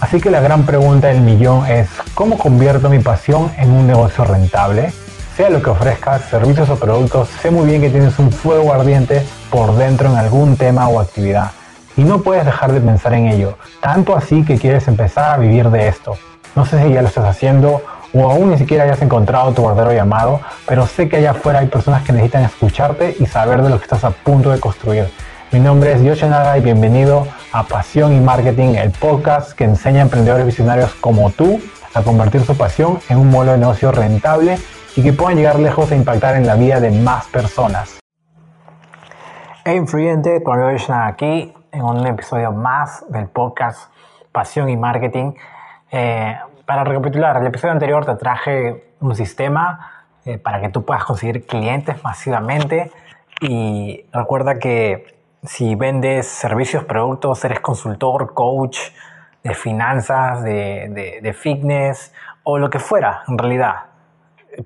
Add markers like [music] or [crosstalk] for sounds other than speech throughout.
Así que la gran pregunta del millón es, ¿cómo convierto mi pasión en un negocio rentable? Sea lo que ofrezcas, servicios o productos, sé muy bien que tienes un fuego ardiente por dentro en algún tema o actividad y no puedes dejar de pensar en ello, tanto así que quieres empezar a vivir de esto. No sé si ya lo estás haciendo o aún ni siquiera hayas encontrado tu verdadero llamado, pero sé que allá afuera hay personas que necesitan escucharte y saber de lo que estás a punto de construir. Mi nombre es Yoshinaga y bienvenido a Pasión y Marketing, el podcast que enseña a emprendedores visionarios como tú a convertir su pasión en un modelo de negocio rentable y que puedan llegar lejos e impactar en la vida de más personas. Hey, influyente, cuando aquí en un episodio más del podcast Pasión y Marketing. Eh, para recapitular, el episodio anterior te traje un sistema eh, para que tú puedas conseguir clientes masivamente y recuerda que si vendes servicios, productos, eres consultor, coach de finanzas, de, de fitness o lo que fuera en realidad,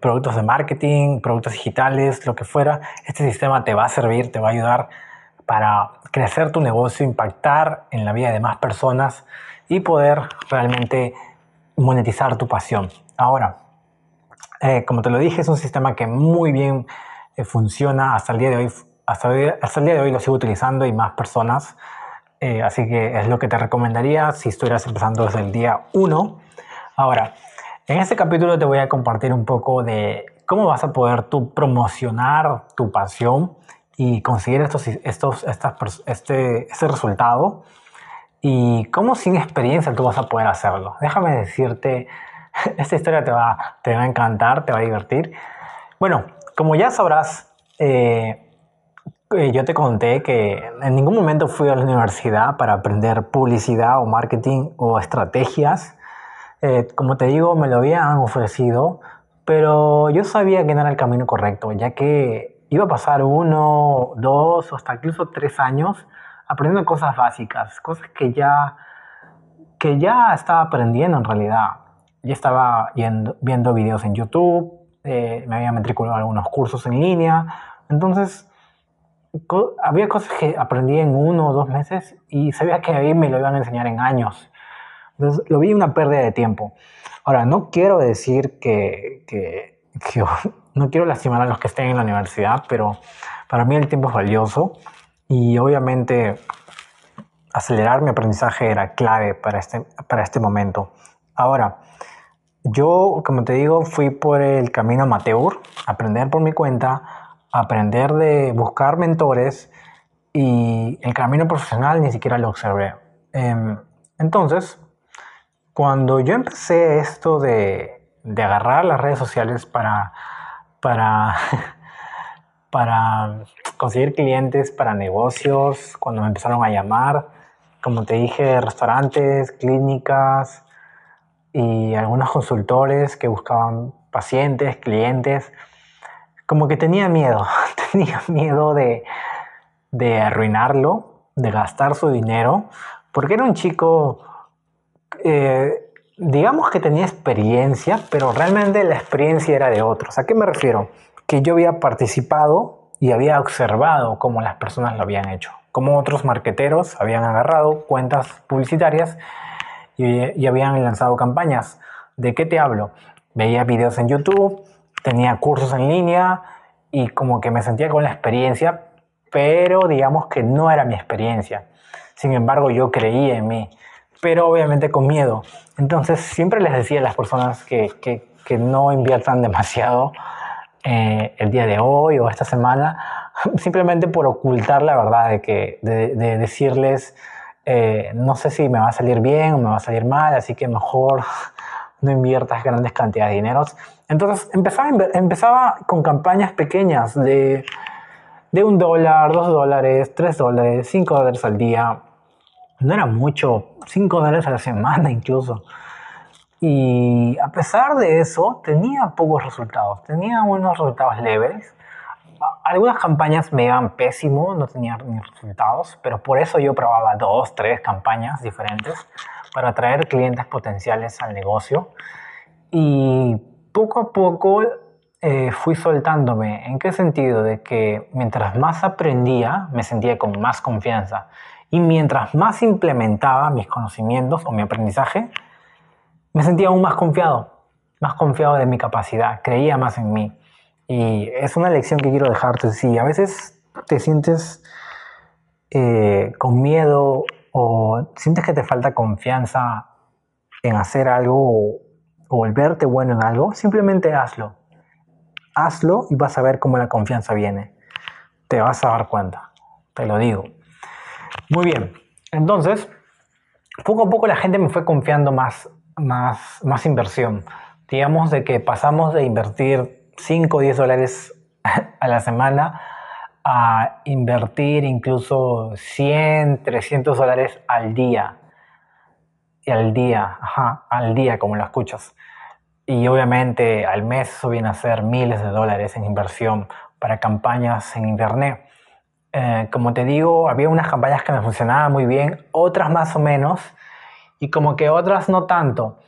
productos de marketing, productos digitales, lo que fuera, este sistema te va a servir, te va a ayudar para crecer tu negocio, impactar en la vida de más personas y poder realmente monetizar tu pasión. Ahora, eh, como te lo dije, es un sistema que muy bien eh, funciona hasta el día de hoy. Hasta, hasta, el día de hoy lo sigo utilizando y más personas. Eh, así que es lo que te recomendaría si estuvieras empezando desde el día 1. Ahora, en este capítulo te voy a compartir un poco de cómo vas a poder tú promocionar tu pasión y conseguir estos, estos, estas, este, este resultado y cómo sin experiencia tú vas a poder hacerlo. Déjame decirte, [laughs] esta historia te va, te va a encantar, te va a divertir. Bueno, como ya sabrás, eh, yo te conté que en ningún momento fui a la universidad para aprender publicidad o marketing o estrategias. Eh, como te digo, me lo habían ofrecido, pero yo sabía que no era el camino correcto, ya que iba a pasar uno, dos o hasta incluso tres años aprendiendo cosas básicas, cosas que ya, que ya estaba aprendiendo en realidad. Ya estaba viendo videos en YouTube, eh, me había matriculado algunos cursos en línea, entonces había cosas que aprendí en uno o dos meses y sabía que ahí me lo iban a enseñar en años. Entonces lo vi una pérdida de tiempo. Ahora, no quiero decir que, que, que [laughs] no quiero lastimar a los que estén en la universidad, pero para mí el tiempo es valioso y obviamente acelerar mi aprendizaje era clave para este, para este momento. Ahora, yo, como te digo, fui por el camino amateur, aprender por mi cuenta, aprender de buscar mentores y el camino profesional ni siquiera lo observé. Em, entonces, cuando yo empecé esto de, de agarrar las redes sociales para para, [laughs] para conseguir clientes para negocios, cuando me empezaron a llamar, como te dije, restaurantes, clínicas y algunos consultores que buscaban pacientes, clientes, como que tenía miedo, [laughs] tenía miedo de, de arruinarlo, de gastar su dinero, porque era un chico eh, digamos que tenía experiencia, pero realmente la experiencia era de otros. ¿A qué me refiero? Que yo había participado y había observado cómo las personas lo habían hecho, cómo otros marqueteros habían agarrado cuentas publicitarias y, habían lanzado campañas. ¿De qué te hablo? Veía videos en YouTube, tenía cursos en línea y como que me sentía con la experiencia, pero digamos que no era mi experiencia. Sin embargo, yo creía en mí pero obviamente con miedo. Entonces siempre les decía a las personas que, que, que no inviertan demasiado eh, el día de hoy o esta semana, [laughs] simplemente por ocultar la verdad de, que, de, de decirles, eh, no sé si me va a salir bien o me va a salir mal, así que mejor no inviertas grandes cantidades de dinero. Entonces empezaba, empezaba con campañas pequeñas de, de un dólar, dos dólares, tres dólares, cinco dólares al día no era mucho, 5 dólares a la semana [laughs] incluso. Y a pesar de eso, tenía pocos resultados, tenía unos resultados leves. Algunas campañas me iban pésimo, no tenía ni resultados, pero por eso yo probaba dos, tres campañas diferentes para atraer clientes potenciales al negocio. Y poco a poco eh, fui soltándome. ¿En qué sentido? De que mientras más aprendía, me sentía con más confianza Y mientras más implementaba mis conocimientos o mi aprendizaje, me sentía aún más confiado, más confiado de mi capacidad, creía más en mí. Y es una lección que quiero dejarte. Si a veces te sientes eh, con miedo o sientes que te falta confianza en hacer algo o, volverte bueno en algo, simplemente hazlo. Hazlo y vas a ver cómo la confianza viene. Te vas a dar cuenta, te lo digo. Muy bien, entonces, poco a poco la gente me fue confiando más, más, más inversión. Digamos de que pasamos de invertir 5 o 10 dólares [laughs] a la semana a invertir incluso 100, 300 dólares al día. Y al día, al día como lo escuchas. Y obviamente al mes eso viene a ser miles de dólares en inversión para campañas en Internet. Eh, como te digo, había unas campañas que me funcionaban muy bien, otras más o menos, y como que otras no tanto.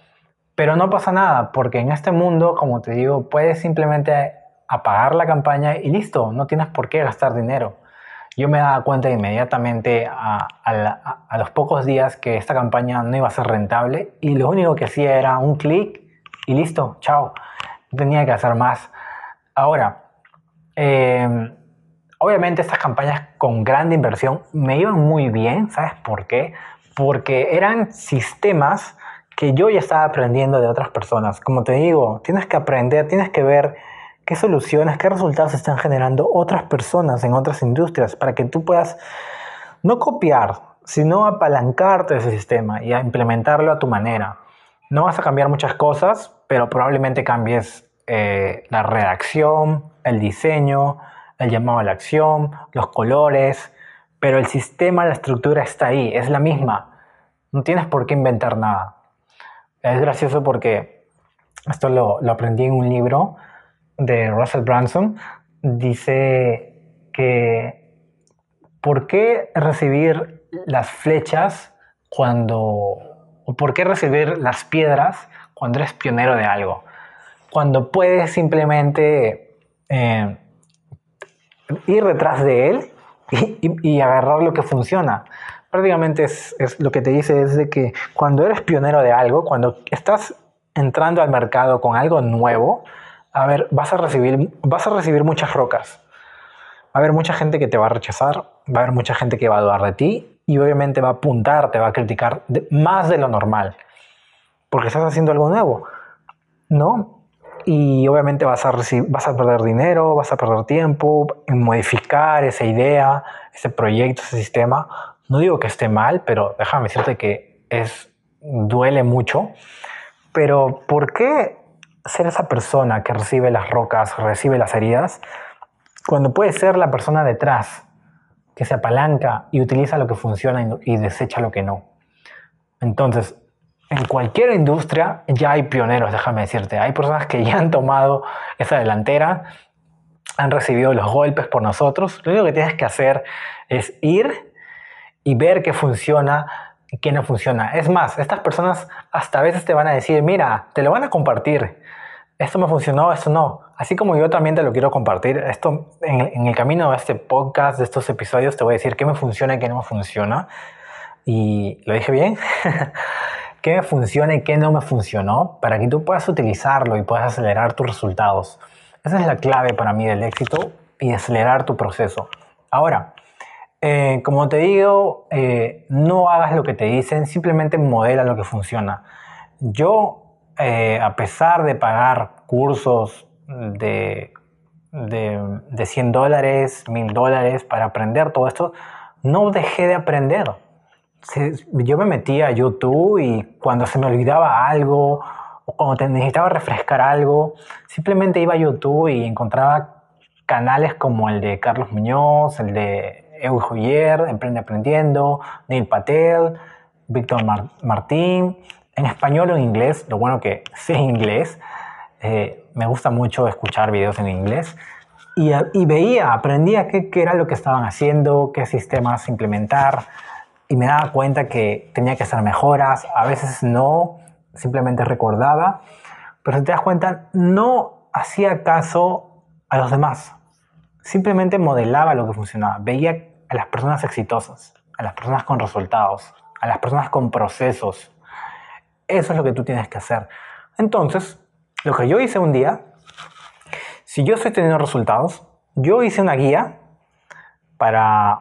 Pero no pasa nada, porque en este mundo, como te digo, puedes simplemente apagar la campaña y listo, no tienes por qué gastar dinero. Yo me daba cuenta inmediatamente a, los pocos días que esta campaña no iba a ser rentable y lo único que hacía era un clic y listo, chao. No tenía que hacer más. Ahora, eh, obviamente estas campañas con grande inversión me iban muy bien, ¿sabes por qué? Porque eran sistemas que yo ya estaba aprendiendo de otras personas. Como te digo, tienes que aprender, tienes que ver qué soluciones, qué resultados están generando otras personas en otras industrias para que tú puedas no copiar, sino apalancarte ese sistema y implementarlo a tu manera. No vas a cambiar muchas cosas, pero probablemente cambies eh, la redacción, el diseño, el llamado a la acción, los colores, pero el sistema, la estructura está ahí, es la misma. No tienes por qué inventar nada. Es gracioso porque esto lo, lo aprendí en un libro de Russell Branson. Dice que ¿por qué recibir las flechas cuando ¿O por qué recibir las piedras cuando eres pionero de algo? Cuando puedes simplemente eh, ir detrás de él y, agarrar lo que funciona. Prácticamente es, lo que te dice es de que cuando eres pionero de algo, cuando estás entrando al mercado con algo nuevo, a ver, vas a recibir, vas a recibir muchas rocas. Va a haber mucha gente que te va a rechazar, va a haber mucha gente que va a dudar de ti y obviamente va a apuntar, te va a criticar más de lo normal, porque estás haciendo algo nuevo, ¿no? Y obviamente vas a, vas a perder dinero, vas a perder tiempo en modificar esa idea, ese proyecto, ese sistema. No digo que esté mal, pero déjame decirte que es, duele mucho. Pero ¿por qué ser esa persona que recibe las rocas, recibe las heridas, cuando puede ser la persona detrás que se apalanca y utiliza lo que funciona y desecha lo que no. Entonces, en cualquier industria ya hay pioneros, déjame decirte. Hay personas que ya han tomado esa delantera, han recibido los golpes por nosotros. Lo único que tienes que hacer es ir y ver qué funciona y qué no funciona. Es más, estas personas hasta a veces te van a decir, mira, te lo van a compartir. Esto me funcionó, esto no. Así como yo también te lo quiero compartir, esto en, el camino de este podcast, de estos episodios, te voy a decir qué me funciona y qué no me funciona. Y lo dije bien, [laughs] qué me funciona y qué no me funcionó para que tú puedas utilizarlo y puedas acelerar tus resultados. Esa es la clave para mí del éxito y acelerar tu proceso. Ahora, eh, como te digo, eh, no hagas lo que te dicen, simplemente modela lo que funciona. Yo, eh, a pesar de pagar cursos de, de, 100 dólares, 1000 dólares para aprender todo esto, no dejé de aprender. Yo me metía a YouTube y cuando se me olvidaba algo o cuando necesitaba refrescar algo, simplemente iba a YouTube y encontraba canales como el de Carlos Muñoz, el de Eugene Joyer, Emprende Aprendiendo, Neil Patel, Víctor Martín, en español o en inglés, lo bueno que sé inglés, eh, me gusta mucho escuchar videos en inglés y, y veía, aprendía qué, qué, era lo que estaban haciendo, qué sistemas implementar y me daba cuenta que tenía que hacer mejoras, a veces no, simplemente recordaba, pero si te das cuenta, no hacía caso a los demás, simplemente modelaba lo que funcionaba, veía a las personas exitosas, a las personas con resultados, a las personas con procesos. Eso es lo que tú tienes que hacer. Entonces, lo que yo hice un día, si yo estoy teniendo resultados, yo hice una guía para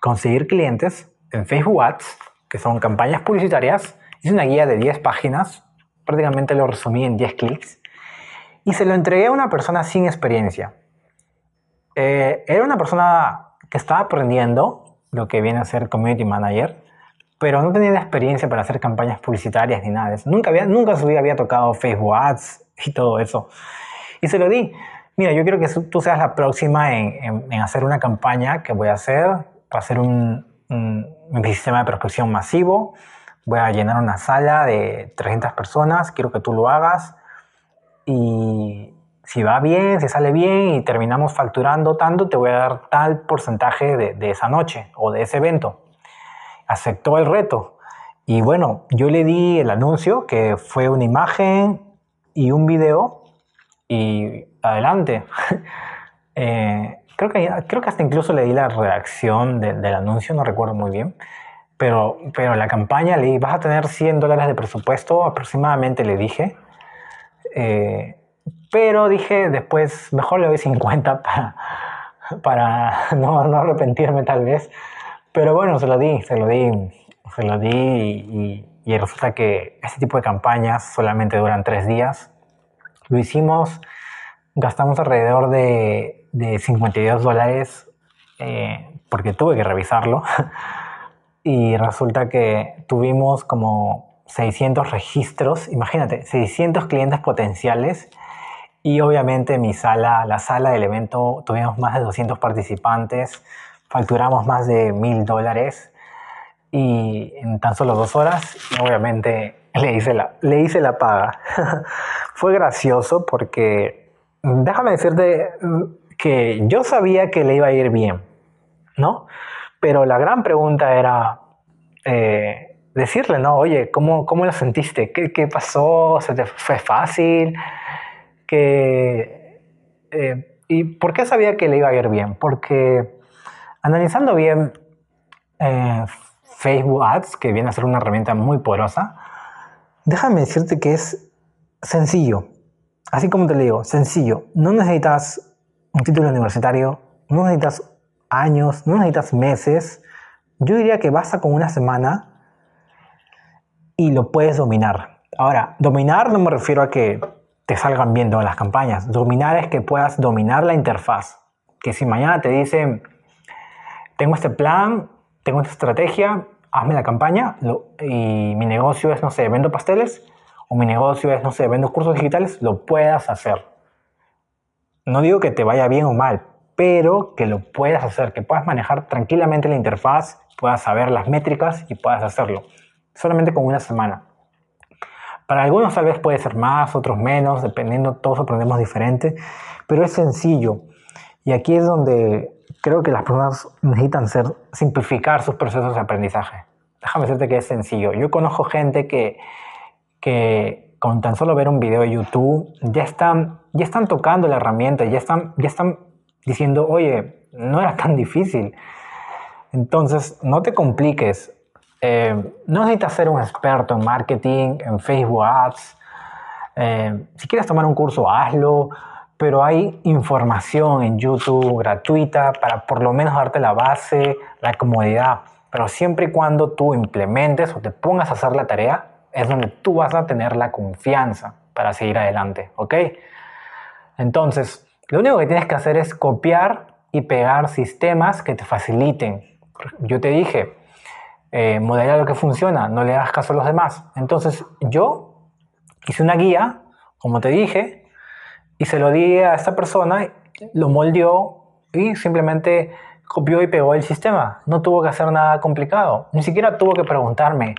conseguir clientes en Facebook Ads, que son campañas publicitarias. Hice una guía de 10 páginas, prácticamente lo resumí en 10 clics, y se lo entregué a una persona sin experiencia. Eh, era una persona que estaba aprendiendo lo que viene a ser community manager, pero no tenía la experiencia para hacer campañas publicitarias ni nada de eso. Nunca, había, nunca en su vida había tocado Facebook Ads [laughs] y todo eso. Y se lo di. Mira, yo quiero que tú seas la próxima en, hacer una campaña que voy a hacer. Va a ser un, un, sistema de prospección masivo. Voy a llenar una sala de 300 personas. Quiero que tú lo hagas. Y si va bien, si sale bien y terminamos facturando tanto, te voy a dar tal porcentaje de, de esa noche o de ese evento aceptó el reto. Y bueno, yo le di el anuncio, que fue una imagen y un video, y adelante. [laughs] Eh, creo, que, creo que hasta incluso le di la redacción del anuncio, no recuerdo muy bien. Pero, pero la campaña le di, vas a tener 100 dólares de presupuesto aproximadamente, le dije. Eh, pero dije después, mejor le doy 50 [laughs] para, para no, no arrepentirme tal vez. Pero bueno, se lo di, se lo di, se lo di y, resulta que este tipo de campañas solamente duran tres días. Lo hicimos, gastamos alrededor de, de 52 dólares eh, porque tuve que revisarlo. [laughs] Y resulta que tuvimos como 600 registros, imagínate, 600 clientes potenciales. Y obviamente mi sala, la sala del evento, tuvimos más de 200 participantes, facturamos más de mil dólares y en tan solo dos horas, obviamente [laughs] le hice la, le hice la paga. [laughs] Fue gracioso porque, déjame decirte que yo sabía que le iba a ir bien, ¿no? Pero la gran pregunta era eh, decirle, ¿no? Oye, ¿cómo, cómo lo sentiste? ¿Qué, ¿Qué, pasó? ¿Se te fue fácil? ¿Qué, eh, ¿Y por qué sabía que le iba a ir bien? Porque Analizando bien eh, Facebook Ads, que viene a ser una herramienta muy poderosa, déjame decirte que es sencillo. Así como te lo digo, sencillo. No necesitas un título universitario, no necesitas años, no necesitas meses. Yo diría que basta con una semana y lo puedes dominar. Ahora, dominar no me refiero a que te salgan bien las campañas. Dominar es que puedas dominar la interfaz. Que si mañana te dicen tengo este plan, tengo esta estrategia, hazme la campaña y mi negocio es, no sé, vendo pasteles o mi negocio es, no sé, vendo cursos digitales, lo puedas hacer. No digo que te vaya bien o mal, pero que lo puedas hacer, que puedas manejar tranquilamente la interfaz, puedas saber las métricas y puedas hacerlo. Solamente con una semana. Para algunos tal vez puede ser más, otros menos, dependiendo, todos aprendemos diferente, pero es sencillo. Y aquí es donde creo que las personas necesitan ser, simplificar sus procesos de aprendizaje. Déjame decirte que es sencillo. Yo conozco gente que, que con tan solo ver un video de YouTube ya están, ya están tocando la herramienta, ya están, ya están diciendo, oye, no era tan difícil. Entonces, no te compliques. Eh, no necesitas ser un experto en marketing, en Facebook Ads. Eh, si quieres tomar un curso, hazlo pero hay información en YouTube gratuita para por lo menos darte la base, la comodidad. Pero siempre y cuando tú implementes o te pongas a hacer la tarea, es donde tú vas a tener la confianza para seguir adelante, ¿ok? Entonces, lo único que tienes que hacer es copiar y pegar sistemas que te faciliten. Yo te dije, eh, lo que funciona, no le hagas caso a los demás. Entonces, yo hice una guía, como te dije, y se lo di a esta persona, lo moldeó y simplemente copió y pegó el sistema. No tuvo que hacer nada complicado. Ni siquiera tuvo que preguntarme.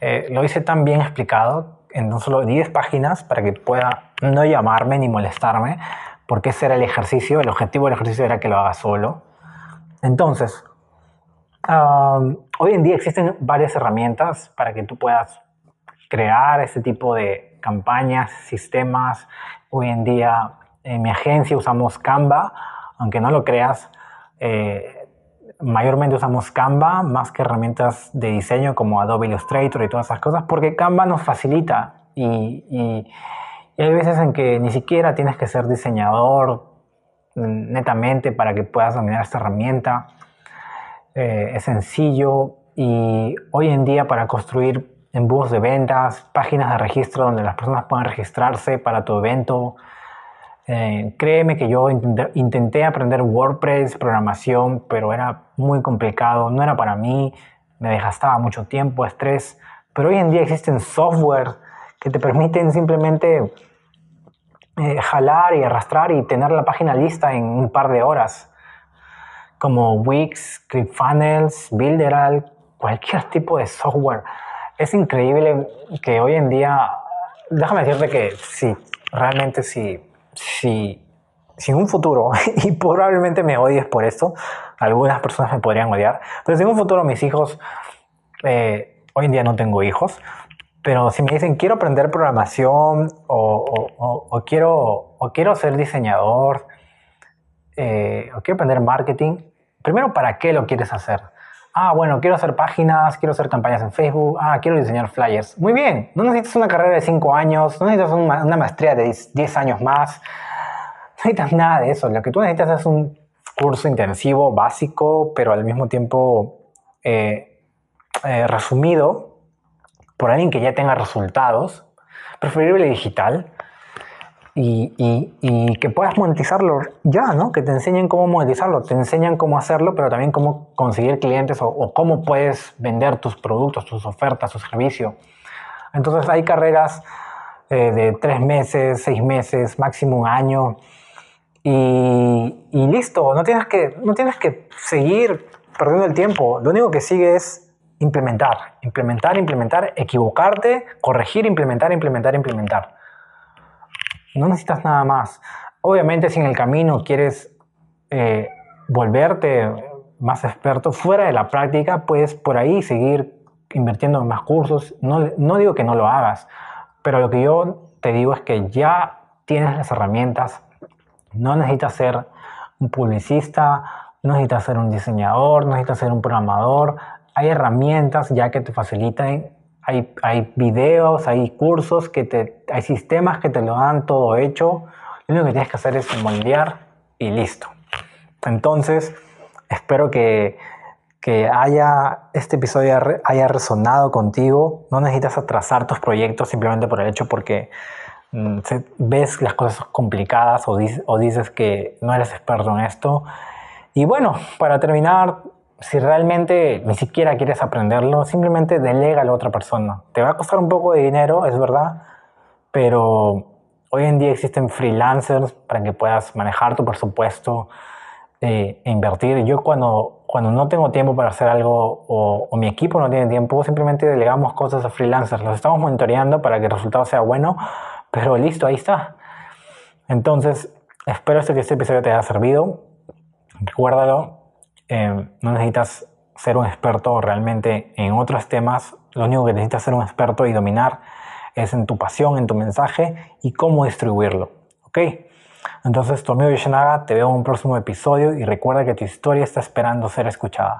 Eh, lo hice tan bien explicado en no solo 10 páginas para que pueda no llamarme ni molestarme, porque ese era el ejercicio. El objetivo del ejercicio era que lo haga solo. Entonces, hoy en día existen varias herramientas para que tú puedas crear este tipo de campañas, sistemas, Hoy en día en mi agencia usamos Canva, aunque no lo creas, eh, mayormente usamos Canva más que herramientas de diseño como Adobe Illustrator y todas esas cosas, porque Canva nos facilita. Y, hay veces en que ni siquiera tienes que ser diseñador mm, netamente para que puedas dominar esta herramienta. Eh, es sencillo. Y hoy en día para construir embudos de ventas, páginas de registro donde las personas puedan registrarse para tu evento, eh, créeme que yo intenté, aprender WordPress, programación, pero era muy complicado, no era para mí, me desgastaba mucho tiempo, estrés. Pero hoy en día existen software que te permiten simplemente eh, jalar y arrastrar y tener la página lista en un par de horas, como Wix, ClickFunnels, Builderall, cualquier tipo de software. Es increíble que hoy en día, déjame decirte que sí, realmente sí si, si en un futuro, [laughs] y probablemente me odies por esto, algunas personas me podrían odiar, pero si en un futuro mis hijos, eh, hoy en día no tengo hijos, pero si me dicen quiero aprender programación o, quiero, o quiero ser diseñador eh, o quiero aprender marketing, primero, ¿para qué lo quieres hacer? Ah, bueno, quiero hacer páginas, quiero hacer campañas en Facebook, ah, quiero diseñar flyers. Muy bien, no necesitas una carrera de 5 años, no necesitas una, maestría de 10 años más, [laughs] no necesitas nada de eso. Lo que tú necesitas es un curso intensivo, básico, pero al mismo tiempo eh, eh, resumido por alguien que ya tenga resultados, preferible digital, y, que puedas monetizarlo ya, ¿no? Que te enseñen cómo monetizarlo, te enseñan cómo hacerlo, pero también cómo conseguir clientes o, cómo puedes vender tus productos, tus ofertas, tu servicio. Entonces hay carreras eh, de tres meses, seis meses, máximo un año. Y, listo, no tienes, que, no tienes que seguir perdiendo el tiempo. Lo único que sigue es implementar, implementar, implementar, equivocarte, corregir, implementar, implementar, implementar. No necesitas nada más. Obviamente si en el camino quieres eh, volverte más experto fuera de la práctica, puedes por ahí seguir invirtiendo en más cursos. No, no digo que no lo hagas, pero lo que yo te digo es que ya tienes las herramientas. No necesitas ser un publicista, no necesitas ser un diseñador, no necesitas ser un programador. Hay herramientas ya que te facilitan hay, videos, hay cursos, que te, hay sistemas que te lo dan todo hecho. Lo único que tienes que hacer es moldear y listo. Entonces, espero que, que haya, este episodio haya resonado contigo. No necesitas atrasar tus proyectos simplemente por el hecho porque mm, ves las cosas complicadas o dices que no eres experto en esto. Y bueno, para terminar, si realmente ni siquiera quieres aprenderlo, simplemente delega a la otra persona. Te va a costar un poco de dinero, es verdad, pero hoy en día existen freelancers para que puedas manejar tu presupuesto eh, e invertir. Yo cuando, cuando no tengo tiempo para hacer algo o, mi equipo no tiene tiempo, simplemente delegamos cosas a freelancers. Los estamos monitoreando para que el resultado sea bueno, pero listo, ahí está. Entonces, espero que este episodio te haya servido. Recuérdalo, eh, no necesitas ser un experto realmente en otros temas, lo único que necesitas ser un experto y dominar es en tu pasión, en tu mensaje y cómo distribuirlo. ¿Ok? Entonces, tu amigo Yoshinaga, te veo en un próximo episodio y recuerda que tu historia está esperando ser escuchada.